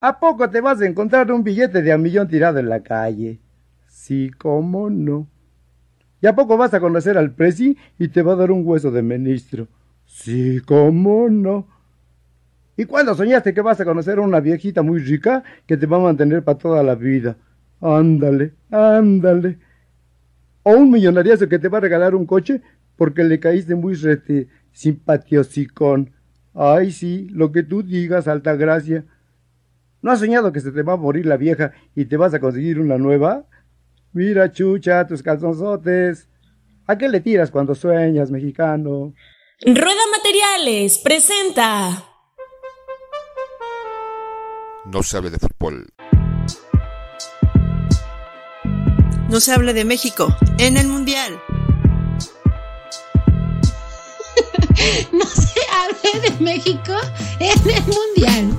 ¿A poco te vas a encontrar un billete de a millón tirado en la calle? Sí, cómo no. ¿Y a poco vas a conocer al presi y te va a dar un hueso de ministro? Sí, cómo no. ¿Y cuándo soñaste que vas a conocer a una viejita muy rica que te va a mantener para toda la vida? Ándale, ándale. O un millonariazo que te va a regalar un coche porque le caíste muy rete, simpatiosicón. Ay, sí, lo que tú digas, alta gracia. ¿No has soñado que se te va a morir la vieja y te vas a conseguir una nueva? Mira, chucha, tus calzonzotes. ¿A qué le tiras cuando sueñas, mexicano? Rueda Materiales presenta. No se hable de fútbol. No se hable de México en el Mundial. no se hable de México en el Mundial.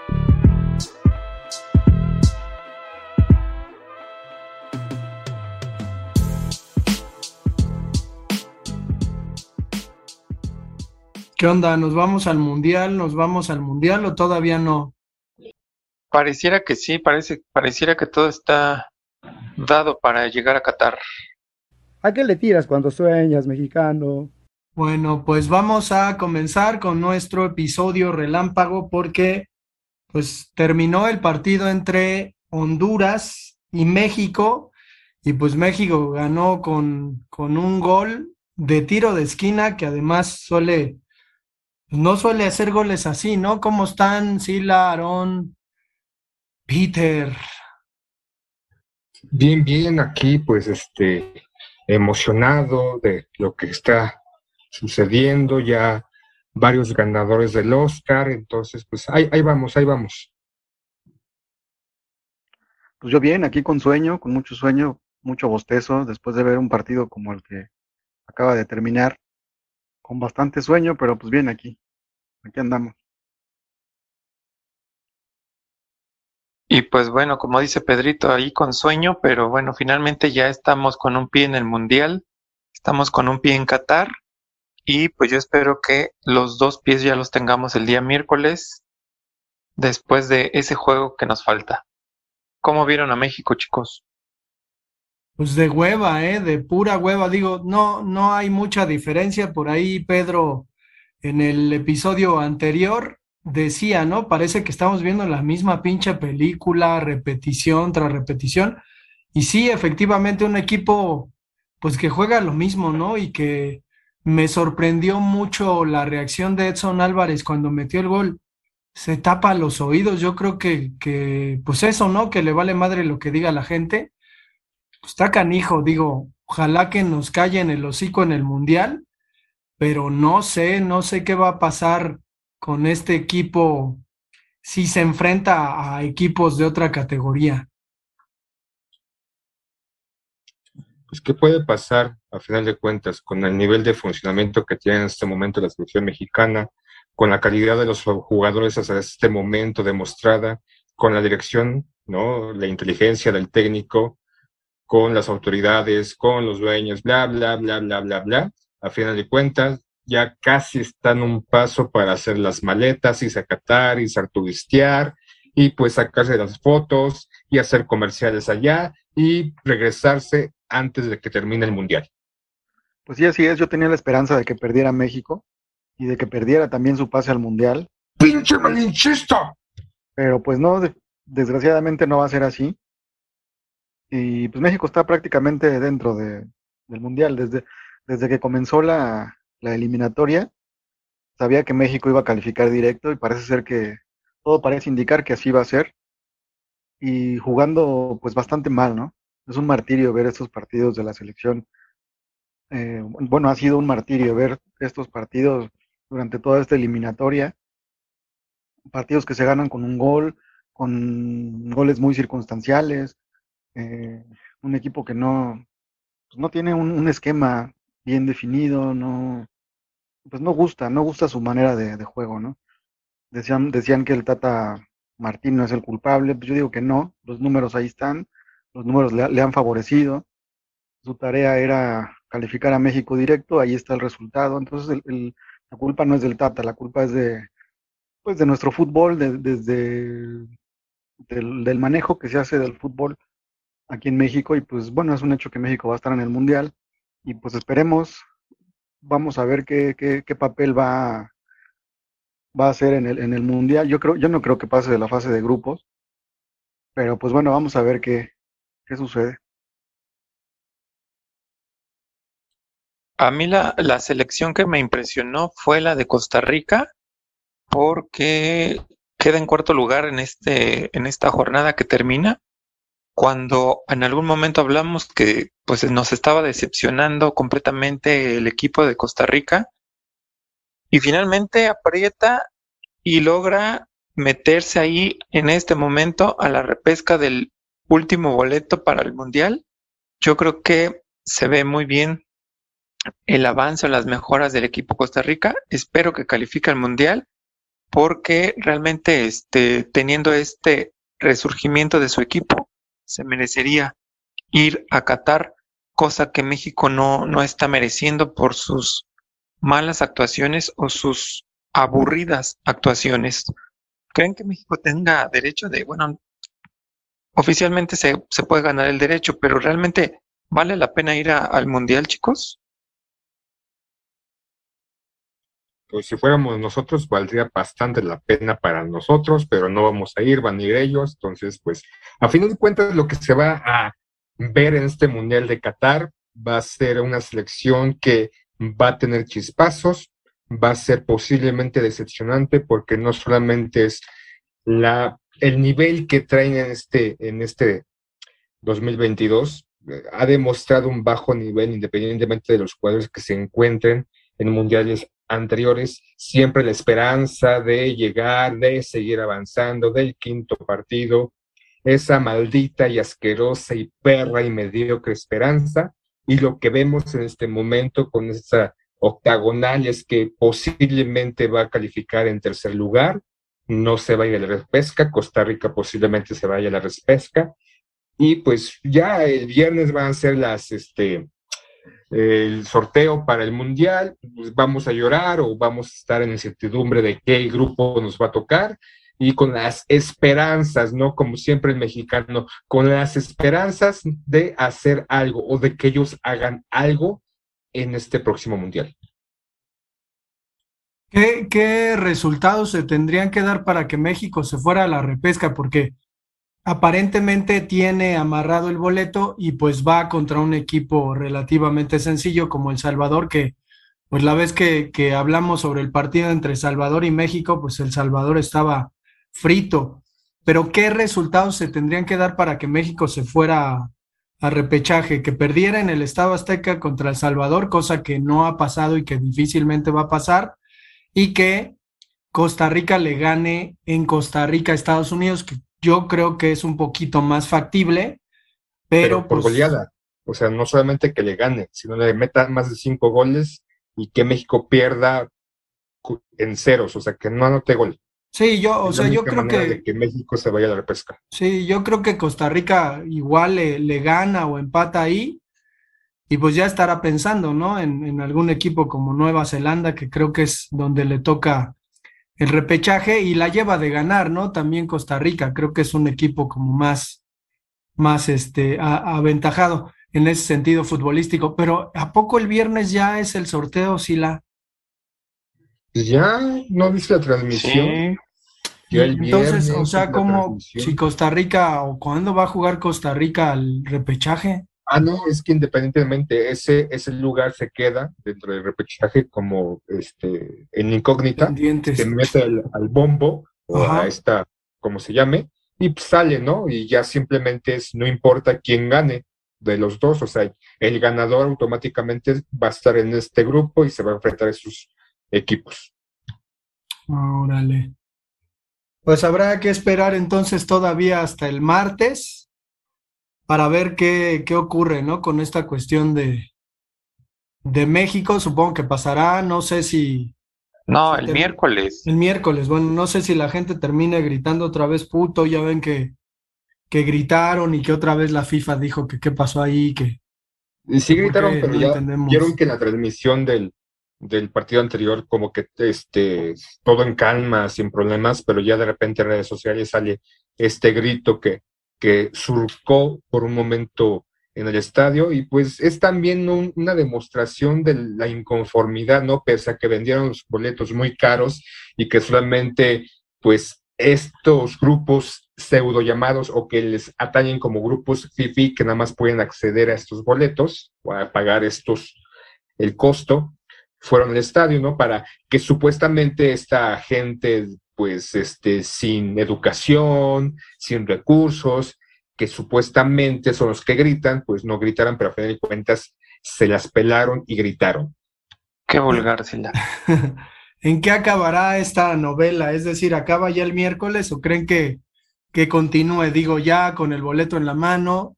¿Qué onda? ¿Nos vamos al mundial? ¿Nos vamos al mundial o todavía no? Pareciera que sí, parece, pareciera que todo está dado para llegar a Qatar. ¿A qué le tiras cuando sueñas, mexicano? Bueno, pues vamos a comenzar con nuestro episodio relámpago porque pues terminó el partido entre Honduras y México y pues México ganó con, con un gol de tiro de esquina que además suele no suele hacer goles así, ¿no? ¿Cómo están Sila, Aarón, Peter? Bien, bien, aquí pues este emocionado de lo que está sucediendo, ya varios ganadores del Oscar, entonces pues ahí, ahí vamos, ahí vamos. Pues yo bien, aquí con sueño, con mucho sueño, mucho bostezo, después de ver un partido como el que acaba de terminar, con bastante sueño, pero pues bien aquí, aquí andamos. Y pues bueno, como dice Pedrito, ahí con sueño, pero bueno, finalmente ya estamos con un pie en el Mundial, estamos con un pie en Qatar y pues yo espero que los dos pies ya los tengamos el día miércoles después de ese juego que nos falta. ¿Cómo vieron a México, chicos? Pues de hueva, ¿eh? De pura hueva. Digo, no, no hay mucha diferencia. Por ahí Pedro en el episodio anterior decía, ¿no? Parece que estamos viendo la misma pinche película, repetición tras repetición. Y sí, efectivamente, un equipo, pues que juega lo mismo, ¿no? Y que me sorprendió mucho la reacción de Edson Álvarez cuando metió el gol. Se tapa los oídos. Yo creo que, que pues eso, ¿no? Que le vale madre lo que diga la gente. Pues está canijo, digo, ojalá que nos callen el hocico en el Mundial, pero no sé, no sé qué va a pasar con este equipo si se enfrenta a equipos de otra categoría? Pues, ¿qué puede pasar a final de cuentas con el nivel de funcionamiento que tiene en este momento la selección mexicana, con la calidad de los jugadores hasta este momento demostrada, con la dirección, ¿no? La inteligencia del técnico, con las autoridades, con los dueños, bla, bla, bla, bla, bla, bla. A final de cuentas, ya casi están un paso para hacer las maletas, y a Qatar, y a turistear, y pues sacarse las fotos y hacer comerciales allá y regresarse antes de que termine el Mundial. Pues sí, así es. Yo tenía la esperanza de que perdiera México y de que perdiera también su pase al Mundial. ¡Pinche malinchista! Pero pues no, desgraciadamente no va a ser así. Y pues México está prácticamente dentro de, del Mundial. Desde, desde que comenzó la, la eliminatoria, sabía que México iba a calificar directo y parece ser que todo parece indicar que así va a ser. Y jugando pues bastante mal, ¿no? Es un martirio ver estos partidos de la selección. Eh, bueno, ha sido un martirio ver estos partidos durante toda esta eliminatoria, partidos que se ganan con un gol, con goles muy circunstanciales, eh, un equipo que no, pues no tiene un, esquema bien definido, no, pues no gusta, no gusta su manera de, juego, ¿no? Decían, decían que el Tata Martín no es el culpable, pues yo digo que no, los números ahí están, los números le, han favorecido, su tarea era calificar a México directo, ahí está el resultado, entonces la culpa no es del Tata, la culpa es de, pues de nuestro fútbol, desde del, manejo que se hace del fútbol aquí en México y pues bueno, es un hecho que México va a estar en el Mundial y pues esperemos, vamos a ver qué, qué, papel va, va a hacer en el, en el Mundial. Yo, creo, yo no creo que pase de la fase de grupos, pero pues bueno, vamos a ver qué, qué sucede. A mí la, la selección que me impresionó fue la de Costa Rica porque queda en cuarto lugar en, este, en esta jornada que termina cuando en algún momento hablamos que pues nos estaba decepcionando completamente el equipo de Costa Rica y finalmente aprieta y logra meterse ahí en este momento a la repesca del último boleto para el Mundial. Yo creo que se ve muy bien el avance o las mejoras del equipo Costa Rica. Espero que califique al Mundial porque realmente este, teniendo este resurgimiento de su equipo, se merecería ir a Qatar, cosa que México no, no está mereciendo por sus malas actuaciones o sus aburridas actuaciones. ¿Creen que México tenga derecho de, bueno, oficialmente se, se puede ganar el derecho, pero realmente vale la pena ir al Mundial, chicos? Pues si fuéramos nosotros, valdría bastante la pena para nosotros, pero no vamos a ir, van a ir ellos. Entonces, pues, a fin de cuentas, lo que se va a ver en este Mundial de Qatar va a ser una selección que va a tener chispazos, va a ser posiblemente decepcionante porque no solamente es la, el nivel que traen en este, en este 2022, eh, ha demostrado un bajo nivel independientemente de los jugadores que se encuentren en mundiales anteriores, siempre la esperanza de llegar, de seguir avanzando, del quinto partido, esa maldita y asquerosa y perra y mediocre esperanza. Y lo que vemos en este momento con esa octagonal es que posiblemente va a calificar en tercer lugar, no se vaya a la repesca, Costa Rica posiblemente se vaya a la repesca, y pues ya el viernes van a ser las, este, el sorteo para el mundial, pues vamos a llorar o vamos a estar en incertidumbre de qué grupo nos va a tocar y con las esperanzas, ¿no? Como siempre el mexicano, con las esperanzas de hacer algo o de que ellos hagan algo en este próximo mundial. ¿Qué, ¿Qué, resultados se tendrían que dar para que México se fuera a la repesca? Porque aparentemente tiene amarrado el boleto y pues va contra un equipo relativamente sencillo como El Salvador, que pues la vez que, que hablamos sobre el partido entre Salvador y México, pues El Salvador estaba frito. Pero ¿qué resultados se tendrían que dar para que México se fuera a repechaje? Que perdiera en el Estado Azteca contra El Salvador, cosa que no ha pasado y que difícilmente va a pasar, y que Costa Rica le gane en Costa Rica a Estados Unidos, que yo creo que es un poquito más factible, pero, por pues, goleada. O sea, no solamente que le gane, sino le meta más de cinco goles y que México pierda en ceros, o sea, que no anote gol. Sí, yo, o sea, yo creo que... De que México se vaya a la repesca. Sí, yo creo que Costa Rica igual le, gana o empata ahí y pues ya estará pensando, ¿no? En, en, algún equipo como Nueva Zelanda, que creo que es donde le toca el repechaje y la lleva de ganar, ¿no? También Costa Rica, creo que es un equipo como más, más este, aventajado en ese sentido futbolístico, pero ¿a poco el viernes ya es el sorteo, Sila? Ya, ¿no viste la transmisión? Entonces, o sea, como si Costa Rica o cuándo va a jugar Costa Rica al repechaje? Ah, no, es que independientemente ese, ese lugar se queda dentro del repechaje como este en incógnita, se mete al, bombo o a esta, como se llame, y sale, ¿no? Y ya simplemente es, no importa quién gane de los dos, o sea, el ganador automáticamente va a estar en este grupo y se va a enfrentar a sus equipos. Órale. Pues habrá que esperar entonces todavía hasta el martes para ver qué, qué ocurre, ¿no? Con esta cuestión de, de México, supongo que pasará, no sé si... No, si el miércoles. El miércoles, bueno, no sé si la gente termine gritando otra vez puto, ya ven que, que gritaron y que otra vez la FIFA dijo que qué pasó ahí, que... Y sí ¿Por gritaron, pero No ya entendemos. vieron que en la transmisión del, del partido anterior, como que este, todo en calma, sin problemas, pero ya de repente en redes sociales sale este grito que, que surcó por un momento en el estadio y pues es también un- una demostración de la inconformidad, ¿no? Pese a que vendieron los boletos muy caros y que solamente pues estos grupos pseudo llamados o que les atañen como grupos FIFI que nada más pueden acceder a estos boletos o a pagar estos, el costo, fueron al estadio, ¿no? Para que supuestamente esta gente, pues, este, sin educación, sin recursos, que supuestamente son los que gritan, pues no gritaran, pero a fin de cuentas se las pelaron y gritaron. Qué vulgar, Sila. ¿En qué acabará esta novela? Es decir, ¿acaba ya el miércoles o creen que, que continúe? Digo, ya con el boleto en la mano,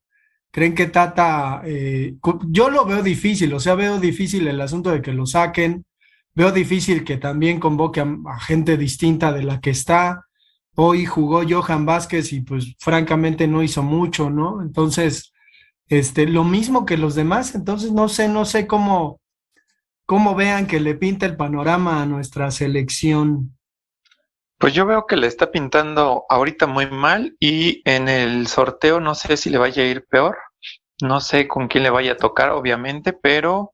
¿creen que Tata... eh, yo lo veo difícil, o sea, veo difícil el asunto de que lo saquen, veo difícil que también convoque a, gente distinta de la que está. Hoy jugó Johan Vázquez y pues francamente no hizo mucho, ¿no? Entonces, este, lo mismo que los demás, entonces no sé, no sé cómo cómo vean que le pinta el panorama a nuestra selección. Pues yo veo que le está pintando ahorita muy mal y en el sorteo no sé si le vaya a ir peor. No sé con quién le vaya a tocar, obviamente, pero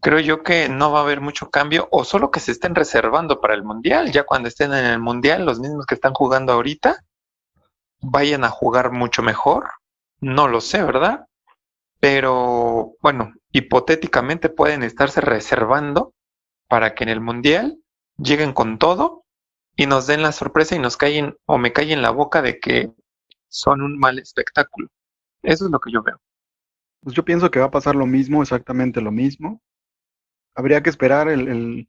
creo yo que no va a haber mucho cambio o solo que se estén reservando para el mundial. Ya cuando estén en el mundial, los mismos que están jugando ahorita vayan a jugar mucho mejor. No lo sé, ¿verdad? Pero bueno, hipotéticamente pueden estarse reservando para que en el mundial lleguen con todo y nos den la sorpresa y nos callen o me callen en la boca de que son un mal espectáculo. Eso es lo que yo veo. Pues yo pienso que va a pasar lo mismo, exactamente lo mismo. Habría que esperar el, el-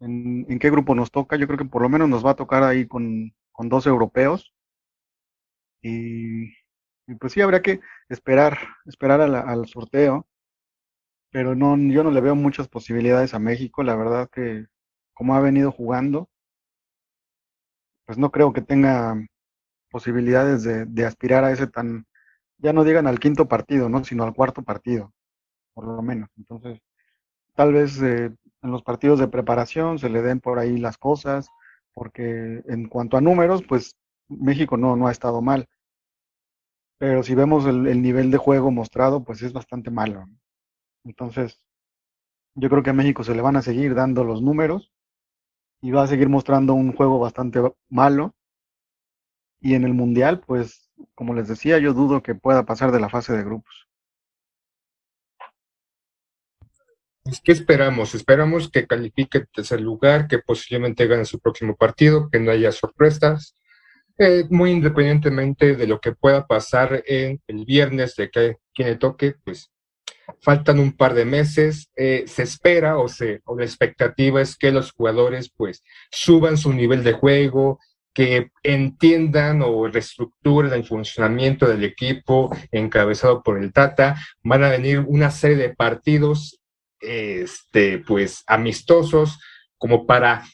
en, en qué grupo nos toca. Yo creo que por lo menos nos va a tocar ahí con, con dos europeos. Y, pues sí, habría que esperar, esperar a la- al sorteo. Pero no, yo no le veo muchas posibilidades a México. La verdad que como ha venido jugando, pues no creo que tenga posibilidades de, de aspirar a ese tan, ya no digan al quinto partido, ¿no? Sino al cuarto partido, por lo menos. Entonces, tal vez eh, en los partidos de preparación se le den por ahí las cosas, porque en cuanto a números, pues México no, no ha estado mal. Pero si vemos el, el nivel de juego mostrado, pues es bastante malo. Entonces, yo creo que a México se le van a seguir dando los números y va a seguir mostrando un juego bastante malo. Y en el Mundial, pues, como les decía, yo dudo que pueda pasar de la fase de grupos. ¿Qué esperamos? Esperamos que califique en tercer lugar, que posiblemente gane su próximo partido, que no haya sorpresas, eh, muy independientemente de lo que pueda pasar en el viernes, de que quien le toque, pues faltan un par de meses, eh, se espera o, se, o la expectativa es que los jugadores pues suban su nivel de juego, que entiendan o reestructuren el funcionamiento del equipo encabezado por el Tata. Van a venir una serie de partidos este, pues amistosos como para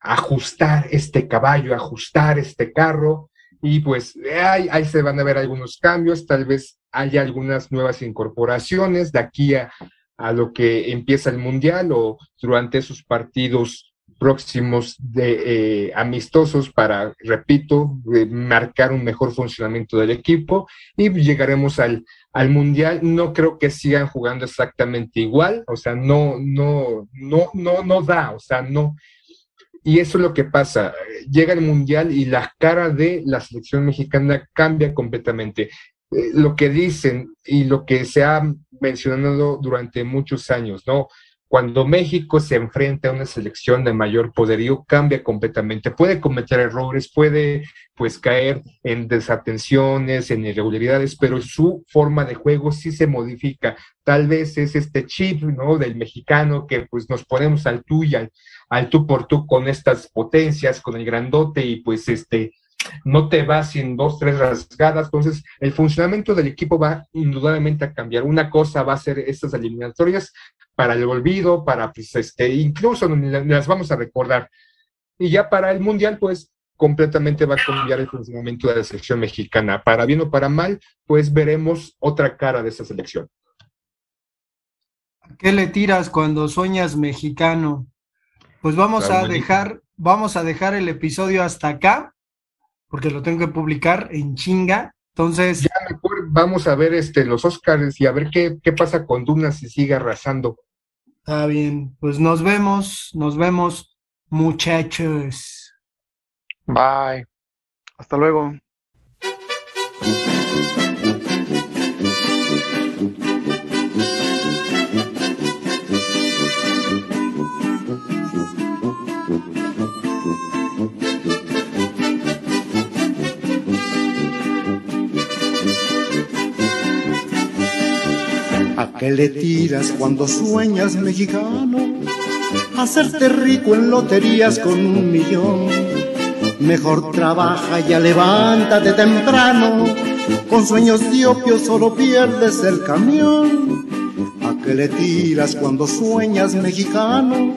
ajustar este caballo, ajustar este carro. Y pues ahí, ahí se van a ver algunos cambios, tal vez haya algunas nuevas incorporaciones de aquí a, a lo que empieza el mundial o durante esos partidos próximos de eh, amistosos para, repito, marcar un mejor funcionamiento del equipo y llegaremos al, al mundial. No creo que sigan jugando exactamente igual, o sea, no, no, no, no, no da, o sea, no. Y eso es lo que pasa. Llega el mundial y la cara de la selección mexicana cambia completamente. Eh, lo que dicen y lo que se ha mencionado durante muchos años, ¿no? Cuando México se enfrenta a una selección de mayor poderío, cambia completamente. Puede cometer errores, puede pues caer en desatenciones, en irregularidades, pero su forma de juego sí se modifica. Tal vez es este chip, ¿no? Del mexicano que pues nos ponemos al tú y al, al tú por tú con estas potencias, con el grandote y pues este no te vas sin dos, tres rasgadas. Entonces, el funcionamiento del equipo va indudablemente a cambiar. Una cosa va a ser estas eliminatorias para el olvido, para, pues, este, incluso las vamos a recordar. Y ya para el Mundial, pues, completamente va a cambiar el funcionamiento de la selección mexicana. Para bien o para mal, pues veremos otra cara de esta selección. ¿Qué le tiras cuando sueñas mexicano? Pues vamos a dejar, vamos a dejar el episodio hasta acá, porque lo tengo que publicar en chinga. Entonces. Ya mejor vamos a ver este los Oscars y a ver qué, qué pasa con Duna si sigue arrasando. Está bien, pues nos vemos, nos vemos, muchachos. Bye. Hasta luego. ¿A qué le tiras cuando sueñas mexicano? Hacerte rico en loterías con un millón. Mejor trabaja, ya levántate temprano. Con sueños diopios solo pierdes el camión. ¿A qué le tiras cuando sueñas mexicano?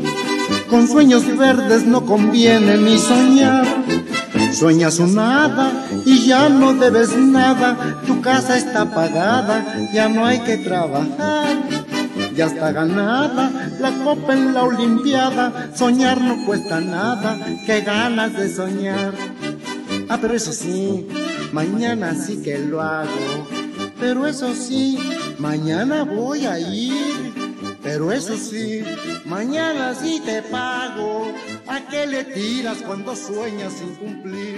Con sueños verdes no conviene ni soñar. Sueñas un nada y ya no debes nada, tu casa está pagada, ya no hay que trabajar. Ya está ganada la copa en la Olimpiada, soñar no cuesta nada, qué ganas de soñar. Ah, pero eso sí, mañana sí que lo hago, pero eso sí, mañana voy a ir. Pero eso sí, mañana sí te pago. ¿A qué le tiras cuando sueñas sin cumplir?